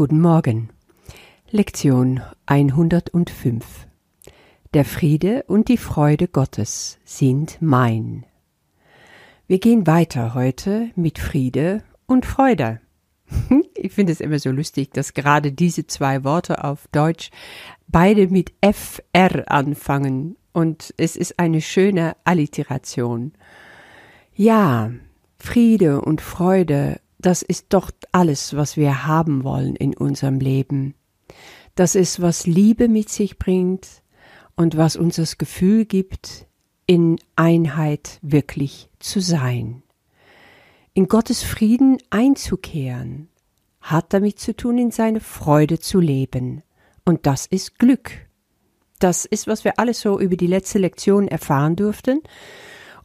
Guten Morgen. Lektion 105. Der Friede und die Freude Gottes sind mein. Wir gehen weiter heute mit Friede und Freude. Ich finde es immer so lustig, dass gerade diese zwei Worte auf Deutsch beide mit FR anfangen und es ist eine schöne Alliteration. Ja, Friede und Freude, das ist doch alles, was wir haben wollen in unserem Leben. Das ist, was Liebe mit sich bringt und was uns das Gefühl gibt, in Einheit wirklich zu sein. In Gottes Frieden einzukehren, hat damit zu tun, in seine Freude zu leben. Und das ist Glück. Das ist, was wir alles so über die letzte Lektion erfahren durften.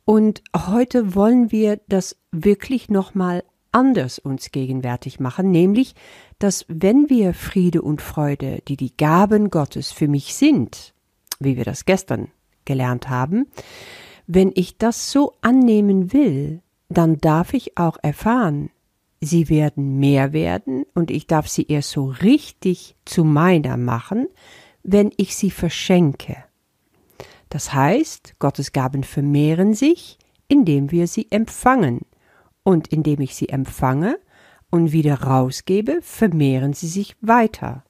Und heute wollen wir das wirklich nochmal anders uns gegenwärtig machen, nämlich, dass wenn wir Friede und Freude, die die Gaben Gottes für mich sind, wie wir das gestern gelernt haben, wenn ich das so annehmen will, dann darf ich auch erfahren, sie werden mehr werden und ich darf sie erst so richtig zu meiner machen, wenn ich sie verschenke. Das heißt, Gottes Gaben vermehren sich, indem wir sie empfangen. Und indem ich sie empfange und wieder rausgebe, vermehren sie sich weiter.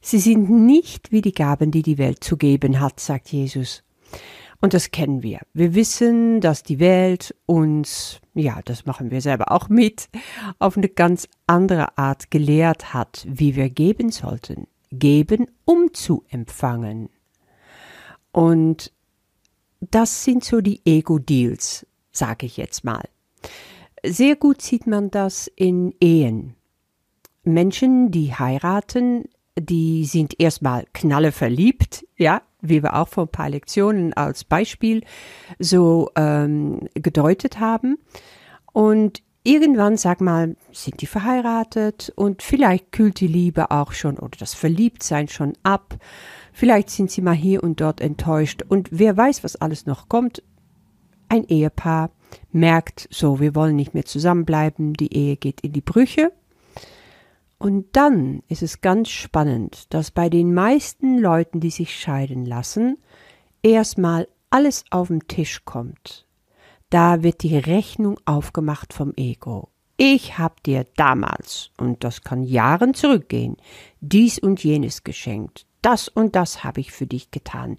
Sie sind nicht wie die Gaben, die die Welt zu geben hat, sagt Jesus. Und das kennen wir. Wir wissen, dass die Welt uns, ja, das machen wir selber auch mit, auf eine ganz andere Art gelehrt hat, wie wir geben sollten. Geben, um zu empfangen. Und das sind so die Ego-Deals, sage ich jetzt mal. Sehr gut sieht man das in Ehen. Menschen, die heiraten, die sind erstmal knalle verliebt, ja, wie wir auch vor ein paar Lektionen als Beispiel so ähm, gedeutet haben. Und irgendwann, sag mal, sind die verheiratet und vielleicht kühlt die Liebe auch schon oder das Verliebtsein schon ab. Vielleicht sind sie mal hier und dort enttäuscht und wer weiß, was alles noch kommt. Ein Ehepaar merkt, so, wir wollen nicht mehr zusammenbleiben, die Ehe geht in die Brüche und dann ist es ganz spannend, dass bei den meisten Leuten, die sich scheiden lassen, erstmal alles auf den Tisch kommt. Da wird die Rechnung aufgemacht vom Ego. Ich hab dir damals, und das kann Jahren zurückgehen, dies und jenes geschenkt. Das und das habe ich für dich getan.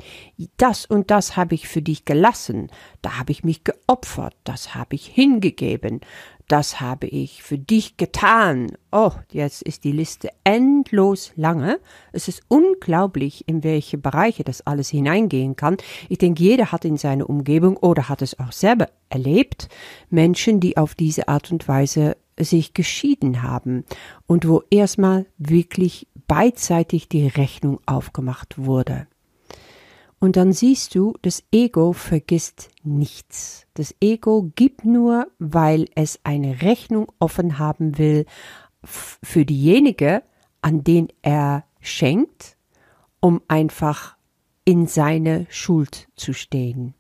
Das und das habe ich für dich gelassen. Da habe ich mich geopfert. Das habe ich hingegeben das habe ich für dich getan. Oh, jetzt ist die Liste endlos lange. Es ist unglaublich, in welche Bereiche das alles hineingehen kann. Ich denke, jeder hat in seiner Umgebung oder hat es auch selber erlebt, Menschen, die auf diese Art und Weise sich geschieden haben und wo erstmal wirklich beidseitig die Rechnung aufgemacht wurde. Und dann siehst du, das Ego vergisst nichts. Das Ego gibt nur, weil es eine Rechnung offen haben will für diejenige, an den er schenkt, um einfach in seine Schuld zu stehen.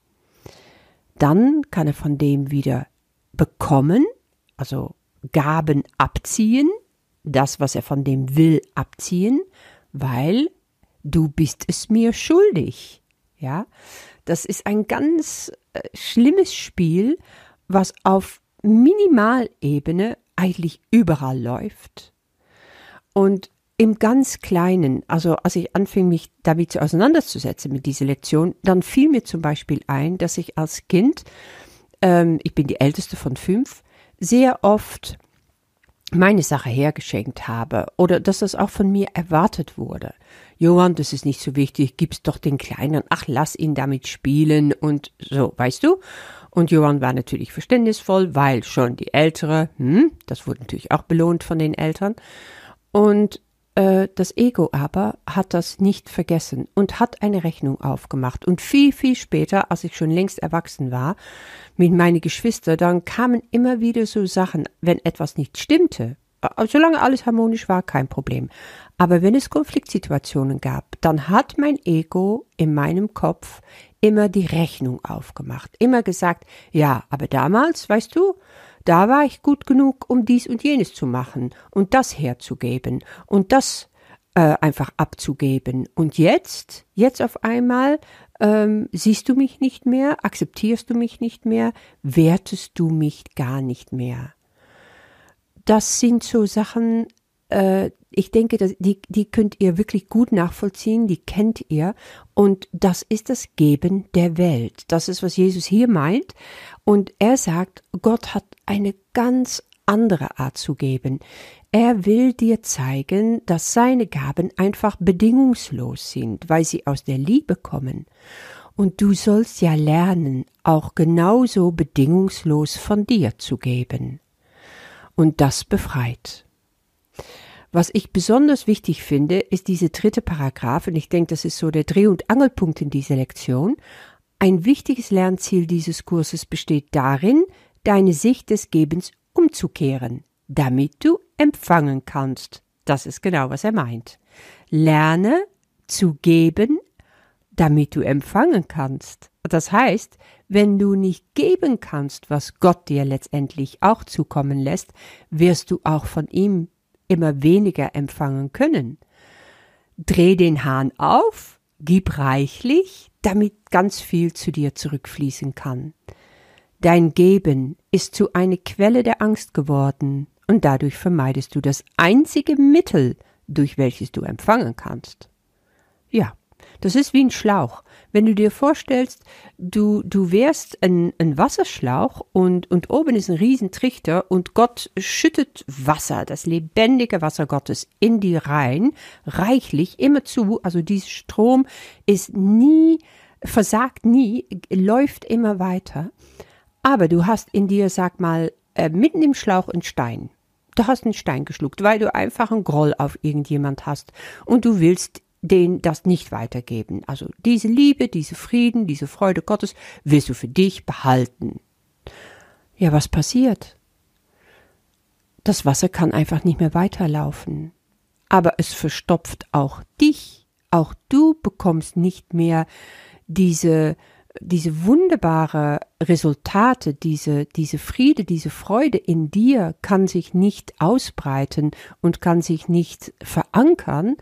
Dann kann er von dem wieder bekommen, also Gaben abziehen, das, was er von dem will, abziehen, weil du bist es mir schuldig. Ja, das ist ein ganz äh, schlimmes Spiel, was auf Minimalebene eigentlich überall läuft. Und im ganz Kleinen, also als ich anfing, mich damit auseinanderzusetzen mit dieser Lektion, dann fiel mir zum Beispiel ein, dass ich als Kind, ähm, ich bin die älteste von fünf, sehr oft meine Sache hergeschenkt habe oder dass das auch von mir erwartet wurde. Johann, das ist nicht so wichtig, gib's doch den Kleinen, ach, lass ihn damit spielen und so, weißt du? Und Johann war natürlich verständnisvoll, weil schon die Ältere, hm, das wurde natürlich auch belohnt von den Eltern. Und das Ego aber hat das nicht vergessen und hat eine Rechnung aufgemacht. Und viel, viel später, als ich schon längst erwachsen war, mit meinen Geschwistern, dann kamen immer wieder so Sachen, wenn etwas nicht stimmte. Äh, solange alles harmonisch war, kein Problem. Aber wenn es Konfliktsituationen gab, dann hat mein Ego in meinem Kopf immer die Rechnung aufgemacht, immer gesagt, ja, aber damals, weißt du, da war ich gut genug, um dies und jenes zu machen und das herzugeben und das äh, einfach abzugeben. Und jetzt, jetzt auf einmal ähm, siehst du mich nicht mehr, akzeptierst du mich nicht mehr, wertest du mich gar nicht mehr. Das sind so Sachen, äh, ich denke, dass die, die könnt ihr wirklich gut nachvollziehen, die kennt ihr. Und das ist das Geben der Welt. Das ist, was Jesus hier meint. Und er sagt, Gott hat eine ganz andere Art zu geben. Er will dir zeigen, dass seine Gaben einfach bedingungslos sind, weil sie aus der Liebe kommen. Und du sollst ja lernen, auch genauso bedingungslos von dir zu geben. Und das befreit. Was ich besonders wichtig finde, ist diese dritte Paragraph, und ich denke, das ist so der Dreh- und Angelpunkt in dieser Lektion. Ein wichtiges Lernziel dieses Kurses besteht darin, deine Sicht des Gebens umzukehren, damit du empfangen kannst. Das ist genau, was er meint. Lerne zu geben, damit du empfangen kannst. Das heißt, wenn du nicht geben kannst, was Gott dir letztendlich auch zukommen lässt, wirst du auch von ihm immer weniger empfangen können. Dreh den Hahn auf, gib reichlich, damit ganz viel zu dir zurückfließen kann. Dein Geben ist zu einer Quelle der Angst geworden, und dadurch vermeidest du das einzige Mittel, durch welches du empfangen kannst. Das ist wie ein Schlauch. Wenn du dir vorstellst, du, du wärst ein, ein Wasserschlauch und, und oben ist ein Riesentrichter und Gott schüttet Wasser, das lebendige Wasser Gottes, in die rein, reichlich, immer zu. Also dieser Strom ist nie, versagt nie, läuft immer weiter. Aber du hast in dir, sag mal, äh, mitten im Schlauch einen Stein. Du hast einen Stein geschluckt, weil du einfach einen Groll auf irgendjemand hast und du willst den das nicht weitergeben. Also diese Liebe, diese Frieden, diese Freude Gottes willst du für dich behalten. Ja, was passiert? Das Wasser kann einfach nicht mehr weiterlaufen. Aber es verstopft auch dich. Auch du bekommst nicht mehr diese, diese wunderbare Resultate, diese, diese Friede, diese Freude in dir kann sich nicht ausbreiten und kann sich nicht verankern,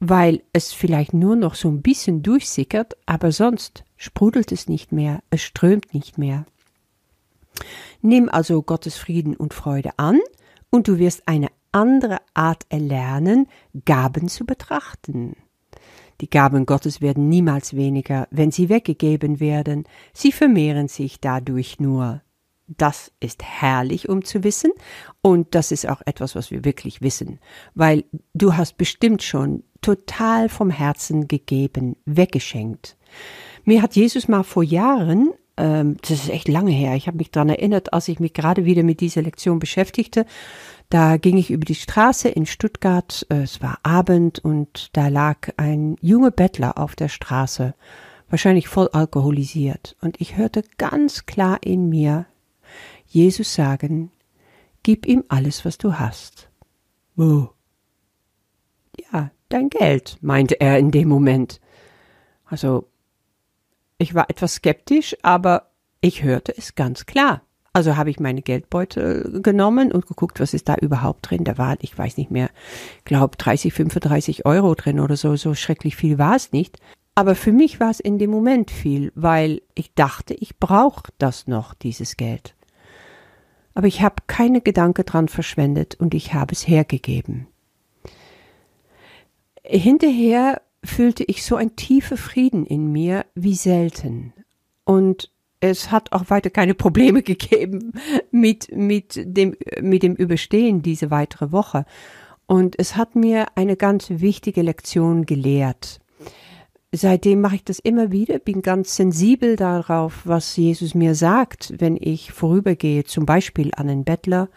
weil es vielleicht nur noch so ein bisschen durchsickert, aber sonst sprudelt es nicht mehr, es strömt nicht mehr. Nimm also Gottes Frieden und Freude an und du wirst eine andere Art erlernen, Gaben zu betrachten. Die Gaben Gottes werden niemals weniger, wenn sie weggegeben werden, sie vermehren sich dadurch nur. Das ist herrlich, um zu wissen, und das ist auch etwas, was wir wirklich wissen, weil du hast bestimmt schon total vom Herzen gegeben, weggeschenkt. Mir hat Jesus mal vor Jahren, ähm, das ist echt lange her, ich habe mich daran erinnert, als ich mich gerade wieder mit dieser Lektion beschäftigte, da ging ich über die Straße in Stuttgart, äh, es war Abend und da lag ein junger Bettler auf der Straße, wahrscheinlich voll alkoholisiert, und ich hörte ganz klar in mir Jesus sagen, gib ihm alles, was du hast. Wo? Dein Geld, meinte er in dem Moment. Also, ich war etwas skeptisch, aber ich hörte es ganz klar. Also habe ich meine Geldbeutel genommen und geguckt, was ist da überhaupt drin. Da war, ich weiß nicht mehr, glaube 30, 35 Euro drin oder so. So schrecklich viel war es nicht. Aber für mich war es in dem Moment viel, weil ich dachte, ich brauche das noch, dieses Geld. Aber ich habe keine Gedanke dran verschwendet und ich habe es hergegeben. Hinterher fühlte ich so ein tiefer Frieden in mir wie selten. Und es hat auch weiter keine Probleme gegeben mit, mit dem, mit dem Überstehen diese weitere Woche. Und es hat mir eine ganz wichtige Lektion gelehrt. Seitdem mache ich das immer wieder, bin ganz sensibel darauf, was Jesus mir sagt, wenn ich vorübergehe, zum Beispiel an einen Bettler,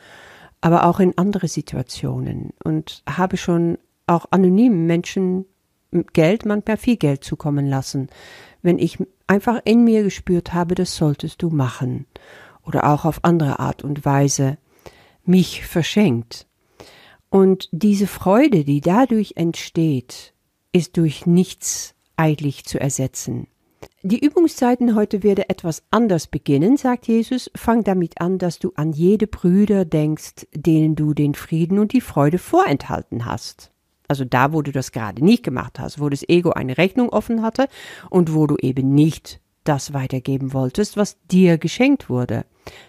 aber auch in andere Situationen und habe schon auch anonym Menschen Geld, manchmal viel Geld zukommen lassen, wenn ich einfach in mir gespürt habe, das solltest du machen oder auch auf andere Art und Weise mich verschenkt. Und diese Freude, die dadurch entsteht, ist durch nichts eilig zu ersetzen. Die Übungszeiten heute werden etwas anders beginnen, sagt Jesus. Fang damit an, dass du an jede Brüder denkst, denen du den Frieden und die Freude vorenthalten hast. Also da, wo du das gerade nicht gemacht hast, wo das Ego eine Rechnung offen hatte und wo du eben nicht das weitergeben wolltest, was dir geschenkt wurde.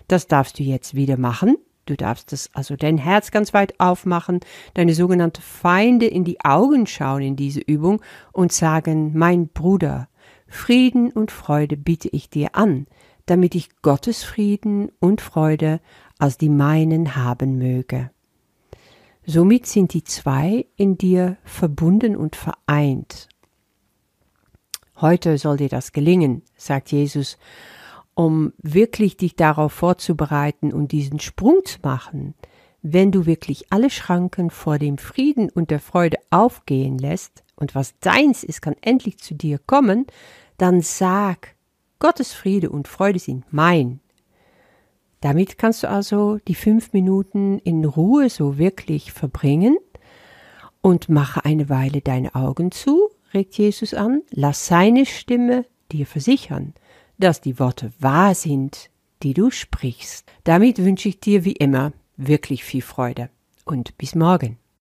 Das darfst du jetzt wieder machen. Du darfst das also dein Herz ganz weit aufmachen, deine sogenannte Feinde in die Augen schauen in diese Übung und sagen, mein Bruder, Frieden und Freude biete ich dir an, damit ich Gottes Frieden und Freude als die meinen haben möge. Somit sind die zwei in dir verbunden und vereint. Heute soll dir das gelingen, sagt Jesus, um wirklich dich darauf vorzubereiten und diesen Sprung zu machen, wenn du wirklich alle Schranken vor dem Frieden und der Freude aufgehen lässt und was deins ist, kann endlich zu dir kommen, dann sag, Gottes Friede und Freude sind mein. Damit kannst du also die fünf Minuten in Ruhe so wirklich verbringen und mache eine Weile deine Augen zu, regt Jesus an, lass seine Stimme dir versichern, dass die Worte wahr sind, die du sprichst. Damit wünsche ich dir wie immer wirklich viel Freude und bis morgen.